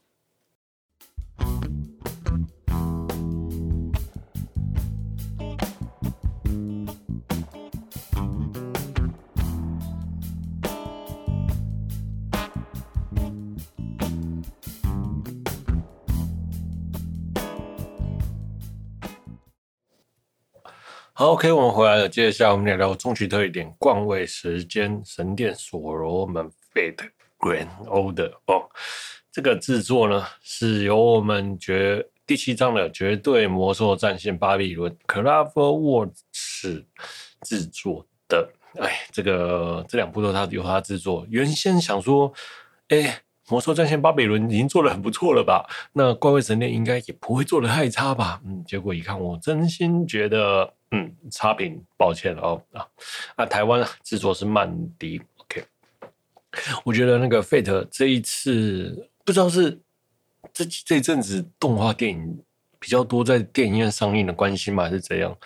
好，OK，我们回来了。接下来我们来聊中期特异点，冠位时间神殿所罗门 Fate Grand Order 哦。这个制作呢，是由我们绝第七章的绝对魔兽战线巴比伦 CloverWorks 制作的。哎，这个这两部都他由他制作。原先想说，哎。魔兽战线巴比伦已经做的很不错了吧？那怪味神殿应该也不会做得太差吧？嗯，结果一看，我真心觉得，嗯，差评，抱歉哦啊啊！台湾制作是曼迪，OK。我觉得那个 Fate 这一次不知道是这这阵子动画电影比较多在电影院上映的关系吗？还是怎样？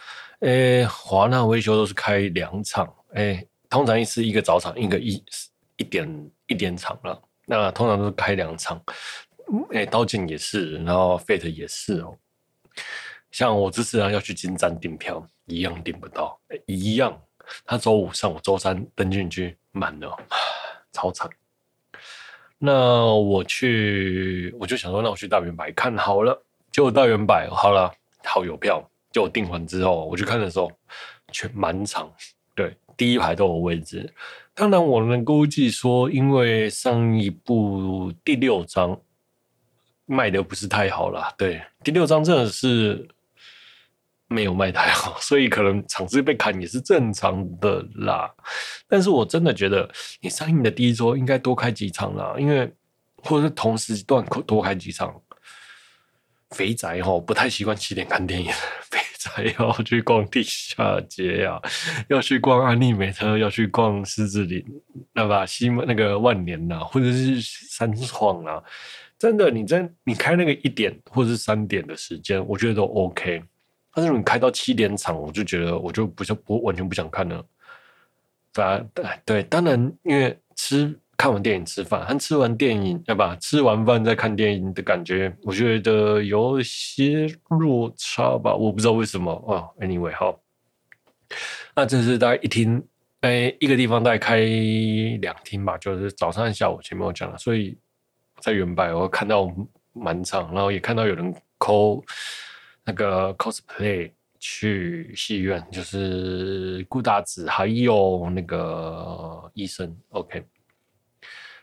诶，华纳维修都是开两场，诶，通常一次一个早场，一个一一点一点场了。那通常都是开两场，哎、欸，刀剑也是，然后 Fate 也是哦。像我这次啊要去金站订票，一样订不到，一样。他周五上，我周三登进去满了，超惨。那我去，我就想说，那我去大远百看好了。结果大远百好了，好有票。就我订完之后，我去看的时候，全满场，对，第一排都有位置。当然，我能估计说，因为上一部第六章卖的不是太好了，对，第六章真的是没有卖太好，所以可能场次被砍也是正常的啦。但是我真的觉得，你上映的第一周应该多开几场啦，因为或者是同时段多开几场。肥宅吼不太习惯七点看电影。肥宅要去逛地下街呀、啊，要去逛安利美特，要去逛狮子林，那吧西门那个万年呐、啊，或者是三创啊，真的，你真你开那个一点或者是三点的时间，我觉得都 OK。但是你开到七点场，我就觉得我就不想，不完全不想看了。反对对，当然因为吃。看完电影吃饭，和吃完电影对吧？吃完饭再看电影的感觉，我觉得有些落差吧。我不知道为什么哦。Anyway，好，那这是大概一厅，哎，一个地方大概开两厅吧，就是早上和下午前面我讲了，所以在原版我看到满场，然后也看到有人 call 那个 cosplay 去戏院，就是顾大子还有那个医生，OK。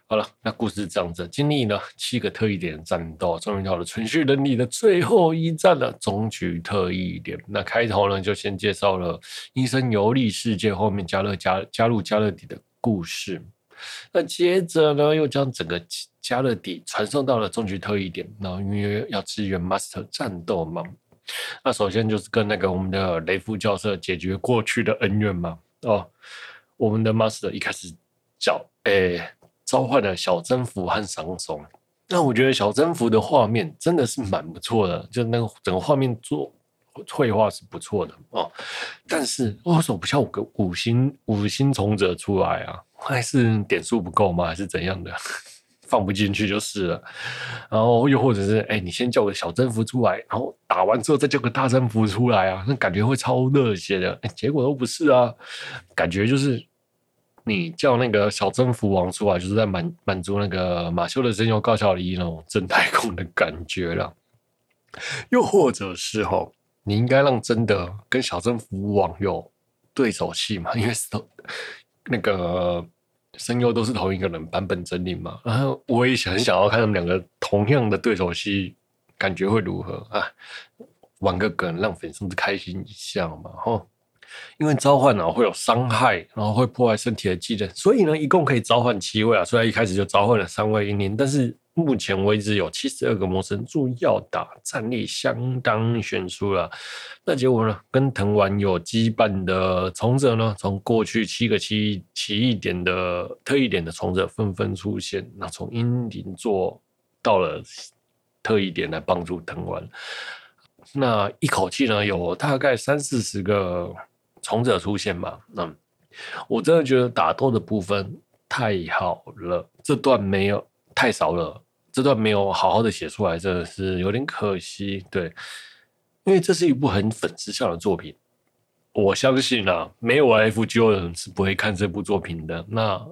好了，那故事这样子，经历了七个特异点战斗，终于到了存续能力的最后一战了——终局特异点。那开头呢，就先介绍了医生游历世界，后面加勒加加入加勒底的故事。那接着呢，又将整个加勒底传送到了终局特异点，然后因为要支援 Master 战斗嘛。那首先就是跟那个我们的雷夫教授解决过去的恩怨嘛。哦，我们的 Master 一开始叫诶。召唤了小征服和桑松，那我觉得小征服的画面真的是蛮不错的，就那个整个画面做绘画是不错的哦。但是为什么不叫五个五星五星从者出来啊？还是点数不够吗？还是怎样的？放不进去就是了。然后又或者是哎、你先叫个小征服出来，然后打完之后再叫个大征服出来啊，那感觉会超热血的。哎、结果都不是啊，感觉就是。你叫那个小征服王出来，就是在满满足那个马修的声优高桥李那种正太控的感觉了。又或者是吼，你应该让真的跟小征服王有对手戏嘛？因为那个声优都是同一个人，版本真理嘛。然后我也很想要看他们两个同样的对手戏，感觉会如何啊？玩个梗，让粉丝开心一下嘛，吼。因为召唤呢会有伤害，然后会破坏身体的技能，所以呢一共可以召唤七位啊。虽然一开始就召唤了三位英灵，但是目前为止有七十二个魔神柱要打，战力相当悬殊了。那结果呢，跟藤丸有羁绊的从者呢，从过去七个奇奇异点的特异点的从者纷纷出现，那从阴灵座到了特异点来帮助藤丸，那一口气呢有大概三四十个。从者出现嘛？那我真的觉得打斗的部分太好了，这段没有太少了，这段没有好好的写出来，真的是有点可惜。对，因为这是一部很粉丝向的作品，我相信啊，没有 FGO 的人是不会看这部作品的。那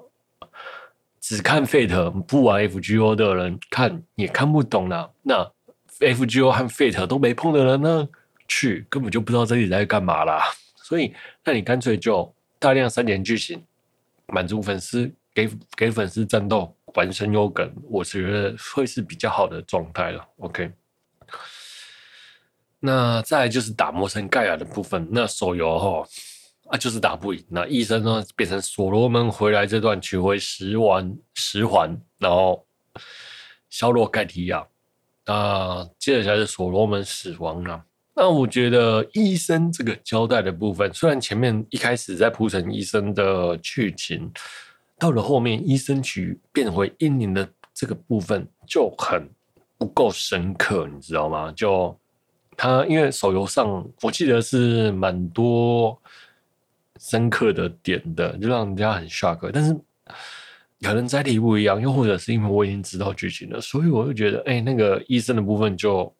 只看 Fate 不玩 FGO 的人看也看不懂了。那 FGO 和 Fate 都没碰的人呢，去根本就不知道这里在干嘛啦。所以，那你干脆就大量删减剧情，满足粉丝，给给粉丝战斗，本身有梗，我觉得会是比较好的状态了。OK，那再来就是打魔神盖亚的部分。那手游哈啊，就是打不赢。那医生呢，变成所罗门回来这段取回十环十环，然后削弱盖提亚。那接着才是所罗门死亡了。那我觉得医生这个交代的部分，虽然前面一开始在铺陈医生的剧情，到了后面医生局变回英灵的这个部分就很不够深刻，你知道吗？就他因为手游上我记得是蛮多深刻的点的，就让人家很 shock。但是可能载体不一样，又或者是因为我已经知道剧情了，所以我就觉得，哎、那个医生的部分就。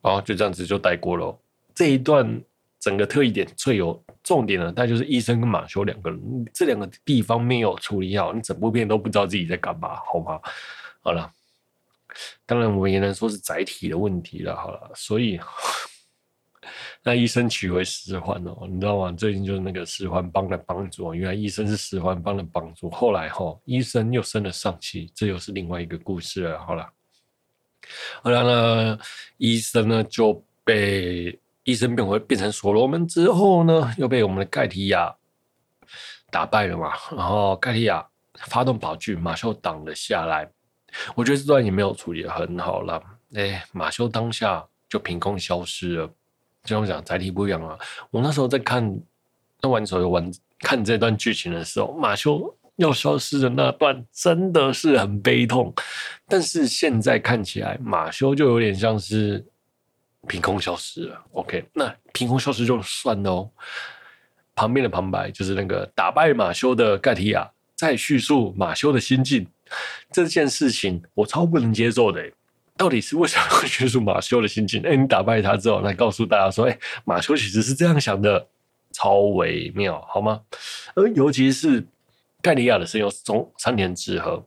然后就这样子就带过了这一段，整个特异点最有重点的，那就是医生跟马修两个人，这两个地方没有处理好，你整部片都不知道自己在干嘛，好吗？好了，当然我们也能说是载体的问题了，好了，所以那医生取回十环哦，你知道吗？最近就是那个十环帮的帮助，原来医生是十环帮的帮助，后来哈、哦，医生又生了上气，这又是另外一个故事了，好了。后来呢，医生呢就被医生变回变成所罗门之后呢，又被我们的盖提亚打败了嘛。然后盖提亚发动宝具，马修挡了下来。我觉得这段也没有处理得很好了。哎，马修当下就凭空消失了。就像我讲，载体不一样啊。我那时候在看，那玩手游玩看这段剧情的时候，马修要消失的那段真的是很悲痛，但是现在看起来马修就有点像是凭空消失了。OK，那凭空消失就算了哦。旁边的旁白就是那个打败马修的盖提亚在叙述马修的心境这件事情，我超不能接受的。到底是为什么会叙述马修的心境？哎，你打败他之后，来告诉大家说，哎，马修其实是这样想的，超微妙，好吗？而尤其是盖提亚的声优中山田智和，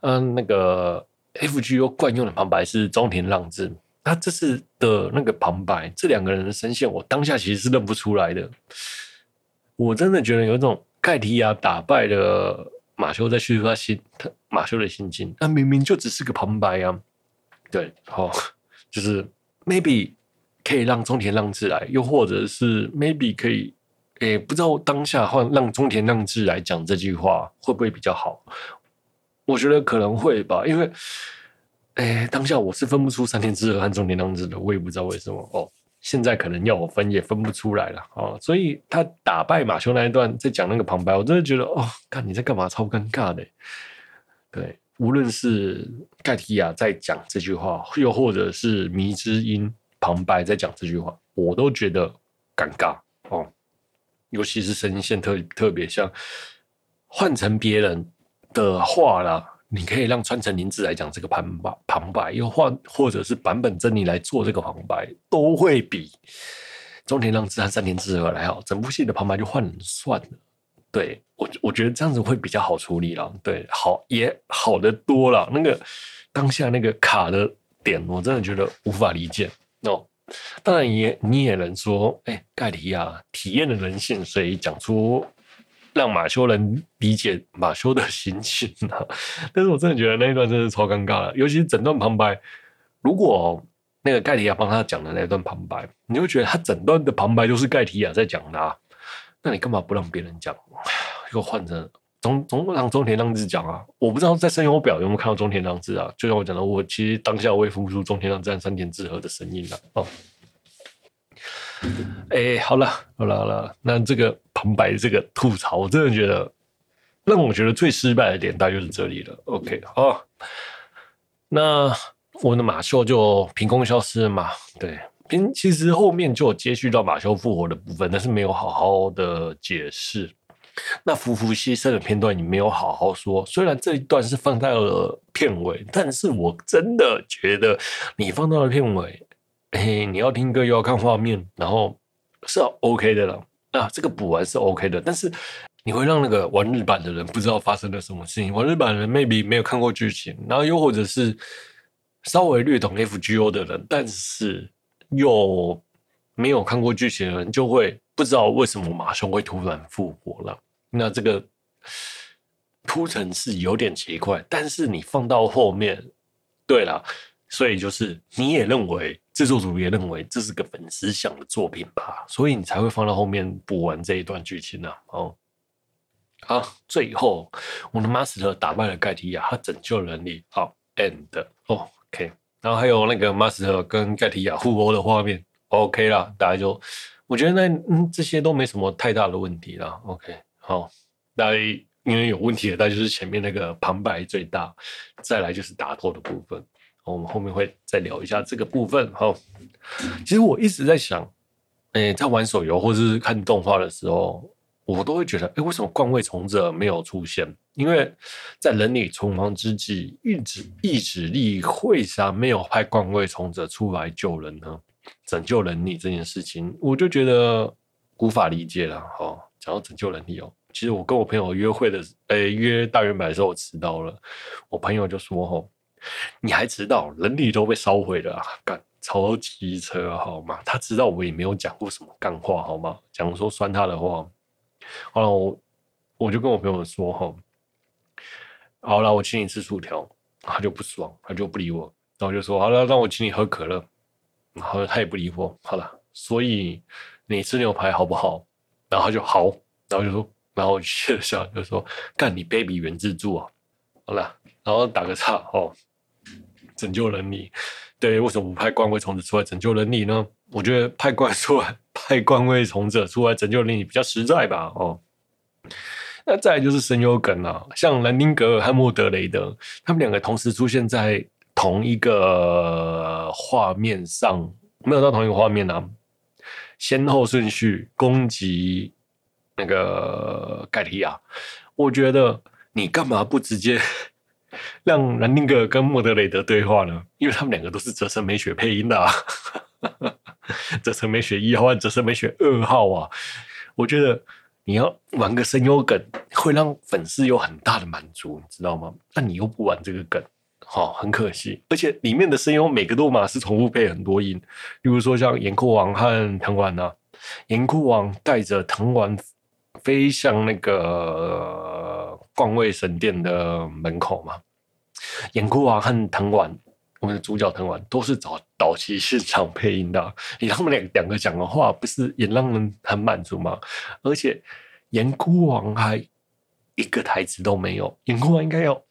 嗯，那个 FGO 惯用的旁白是中田浪子，他这次的那个旁白，这两个人的声线，我当下其实是认不出来的。我真的觉得有一种盖提亚打败了马修，在叙述他心，他马修的心境。那明明就只是个旁白啊，对，好，就是 maybe 可以让中田浪志来，又或者是 maybe 可以，诶，不知道当下换让中田浪志来讲这句话会不会比较好？我觉得可能会吧，因为，诶，当下我是分不出山田智和和中田浪志的，我也不知道为什么哦。现在可能要我分也分不出来了、哦！所以他打败马修那一段在讲那个旁白，我真的觉得哦，看你在干嘛，超尴尬的。对，无论是盖提亚在讲这句话，又或者是迷之音旁白在讲这句话，我都觉得尴尬哦。尤其是声音线特特别像，换成别人的话啦。你可以让川城绫志来讲这个旁白，旁白又换或者是坂本真理来做这个旁白，都会比中田浪志和三田智和来好。整部戏的旁白就换人算了。对我，我觉得这样子会比较好处理了。对，好也好得多了。那个当下那个卡的点，我真的觉得无法理解。哦，当然也你也能说，哎，盖提亚体验的人性，所以讲出。让马修能理解马修的心情啊，但是我真的觉得那一段真的超尴尬的，尤其是整段旁白，如果那个盖提亚帮他讲的那段旁白，你会觉得他整段的旁白都是盖提亚在讲的啊，那你干嘛不让别人讲？又换成中中让中田浪志讲啊？我不知道在声优表有没有看到中田浪志啊？就像我讲的，我其实当下我也分不出中田浪志和山田智和的声音了哦。哎、好了，好了，好了，那这个旁白这个吐槽，我真的觉得让我觉得最失败的点大概就是这里了。OK，好，那我的马修就凭空消失了嘛？对，凭其实后面就有接续到马修复活的部分，但是没有好好的解释。那福福牺牲的片段你没有好好说，虽然这一段是放在了片尾，但是我真的觉得你放到了片尾。嘿，你要听歌又要看画面，然后是 OK 的了。啊、这个补完是 OK 的，但是你会让那个玩日版的人不知道发生了什么事情。玩日版的人 maybe 没有看过剧情，然后又或者是稍微略懂 FGO 的人，但是又没有看过剧情的人，就会不知道为什么马修会突然复活了。那这个铺陈是有点奇怪，但是你放到后面，对了。所以就是你也认为制作组也认为这是个粉丝想的作品吧，所以你才会放到后面补完这一段剧情呢、啊。哦，好，最后我的 Master 打败了盖提亚，他拯救人类。好，and OK，然后还有那个 Master 跟盖提亚互殴的画面，OK 啦，大家就我觉得那嗯这些都没什么太大的问题啦。OK，好，大家因为有问题的，大概就是前面那个旁白最大，再来就是打斗的部分。我们后面会再聊一下这个部分。好，其实我一直在想，诶，在玩手游或者是看动画的时候，我都会觉得，诶，为什么冠位从者没有出现？因为在人里存亡之际，意志意志力会啥没有派冠位从者出来救人呢？拯救人力这件事情，我就觉得无法理解了。哈，讲到拯救人力哦，其实我跟我朋友约会的，诶，约大远百的时候我迟到了，我朋友就说，吼。你还知道人力都被烧毁了啊？干超机车好吗？他知道我也没有讲过什么干话好吗？讲说酸他的话，好了，我我就跟我朋友说哈，好了，我请你吃薯条，他就不爽，他就不理我，然后就说好了，让我请你喝可乐，然后他也不理我，好了，所以你吃牛排好不好？然后他就好，然后就说，然后我笑笑就说干你 baby 原自助啊，好了，然后打个岔哦。拯救人力，对，为什么不派官位从者出来拯救人你呢？我觉得派官出来，派官位从者出来拯救人你比较实在吧。哦，那再来就是神优梗啊，像兰丁格尔和莫德雷德，他们两个同时出现在同一个画面上，没有到同一个画面啊，先后顺序攻击那个盖提亚，我觉得你干嘛不直接让兰丁格跟莫德雷德对话呢？因为他们两个都是泽城美雪配音的啊，泽城美雪一号和泽城美雪二号啊，我觉得。你要玩个声优梗，会让粉丝有很大的满足，你知道吗？那你又不玩这个梗，好，很可惜。而且里面的声优每个都嘛是重复配很多音，例如说像岩窟王和藤丸啊，岩窟王带着藤丸飞向那个冠位神殿的门口嘛，岩窟王和藤丸。我们的主角藤丸都是找早期市场配音的，你他们两两个讲的话，不是也让人很满足吗？而且岩窟王还一个台词都没有，岩窟王应该要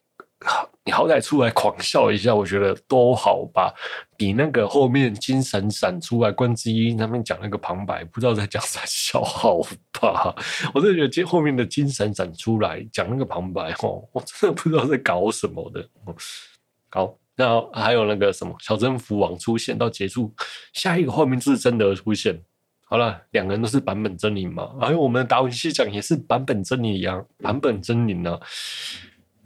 你好歹出来狂笑一下，我觉得都好吧，比那个后面金闪闪出来关之一他们讲那个旁白，不知道在讲啥 笑好吧？我真的觉得今后面的金闪闪出来讲那个旁白，哦，我真的不知道在搞什么的，好。然后还有那个什么小征服王出现到结束，下一个画面是真的出现。好了，两个人都是版本真理嘛，还有我们的达文西讲也是版本真理一样，版本真理呢，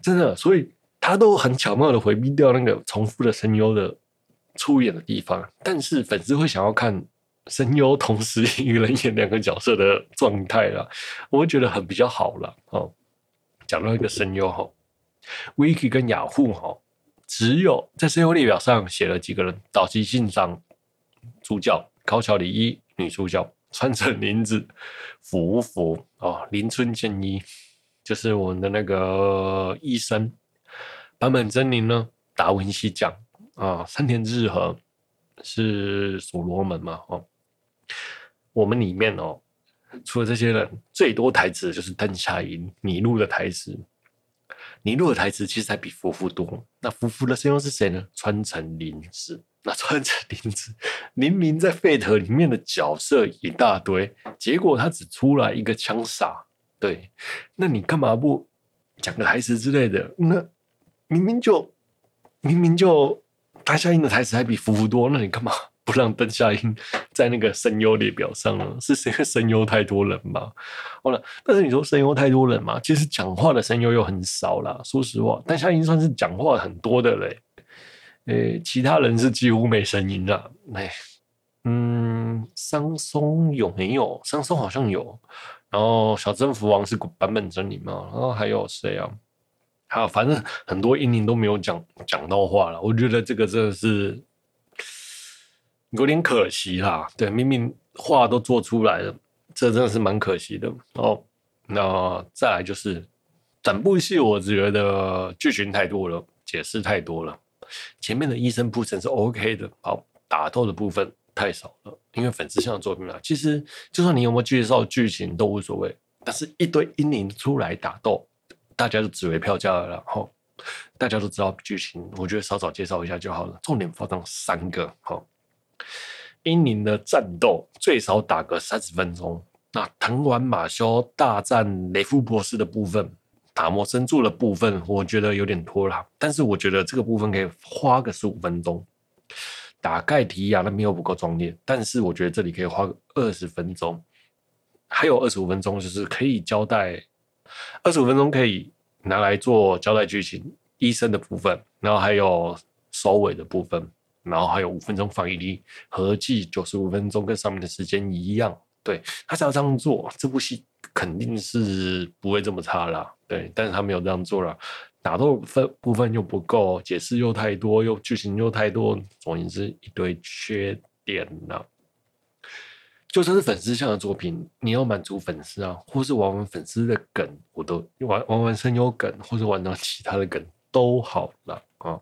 真的，所以他都很巧妙的回避掉那个重复的声优的出演的地方。但是粉丝会想要看声优同时与人演两个角色的状态啦，我会觉得很比较好了。哦，讲到一个声优哈，Wiki 跟雅虎哈。只有在声优列表上写了几个人：岛崎信长主角，高桥李依女主角，川城绫子，福福哦，林村健一就是我们的那个医生。坂本真绫呢，达文西讲啊，山田智和是所罗门嘛哦。我们里面哦，除了这些人，最多台词就是灯下樱拟录的台词。尼禄的台词其实还比福福多。那福福的声优是谁呢？川城绫子。那川城绫子明明在 Fate 里面的角色一大堆，结果他只出来一个枪杀。对，那你干嘛不讲个台词之类的？那明明就明明就大夏英的台词还比福福多，那你干嘛？不让邓夏英在那个声优列表上呢，是谁？声优太多人吗？好了，但是你说声优太多人嘛，其实讲话的声优又很少啦。说实话，灯下樱算是讲话很多的嘞。诶、其他人是几乎没声音啦。哎，嗯，桑松有没有？桑松好像有。然后小征服王是版本真理嘛？然后还有谁啊？还有，反正很多英灵都没有讲讲到话了。我觉得这个真的是。有点可惜啦，对，明明话都做出来了，这真的是蛮可惜的哦。那再来就是整部戏，我觉得剧情太多了，解释太多了。前面的医生铺陈是 OK 的，好，打斗的部分太少了，因为粉丝向的作品啊。其实就算你有没有介绍剧情都无所谓，但是一堆英灵出来打斗，大家就只为票价了，然后大家都知道剧情，我觉得稍稍介绍一下就好了。重点放上三个，好。英灵的战斗最少打个三十分钟。那藤丸马修大战雷夫博士的部分，打磨神柱的部分，我觉得有点拖拉。但是我觉得这个部分可以花个十五分钟。打盖提亚那边又不够壮烈，但是我觉得这里可以花个二十分钟。还有二十五分钟就是可以交代，二十五分钟可以拿来做交代剧情医生的部分，然后还有收尾的部分。然后还有五分钟防疫力，合计九十五分钟，跟上面的时间一样。对，他只要这样做，这部戏肯定是不会这么差啦。对，但是他没有这样做啦，打斗分部分又不够，解释又太多，又剧情又太多，总而言之一堆缺点了。就算是粉丝向的作品，你要满足粉丝啊，或是玩玩粉丝的梗，我都玩玩玩声优梗，或者玩到其他的梗都好了啊。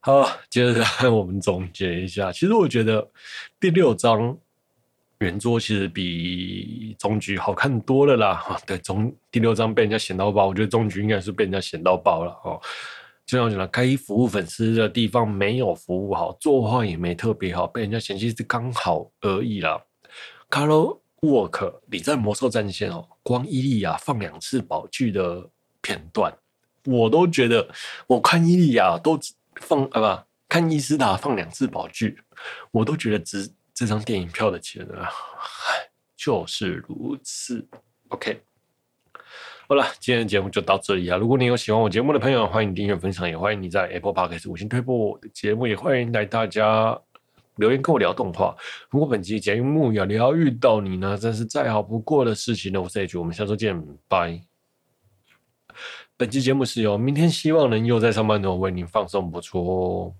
好，接着 我们总结一下。其实我觉得第六章原作其实比中局好看多了啦。哈对，中第六章被人家嫌到爆，我觉得中局应该是被人家嫌到爆了哦。就像我讲的，该服务粉丝的地方没有服务好，作画也没特别好，被人家嫌弃是刚好而已啦。Carl Work，你在魔兽战线哦，光伊利亚放两次宝具的片段，我都觉得我看伊利亚都放啊不，看伊斯塔放两次宝具，我都觉得值这张电影票的钱啊。就是如此。OK。好了，今天的节目就到这里啊！如果你有喜欢我节目的朋友，欢迎订阅分享，也欢迎你在 Apple Podcast 五星推播我的节目，也欢迎来大家留言跟我聊动画。如果本期节目有疗愈到你呢，真是再好不过的事情了。我是 H，我们下周见，拜。本期节目是由明天希望能又在上班的我为您放送播出哦。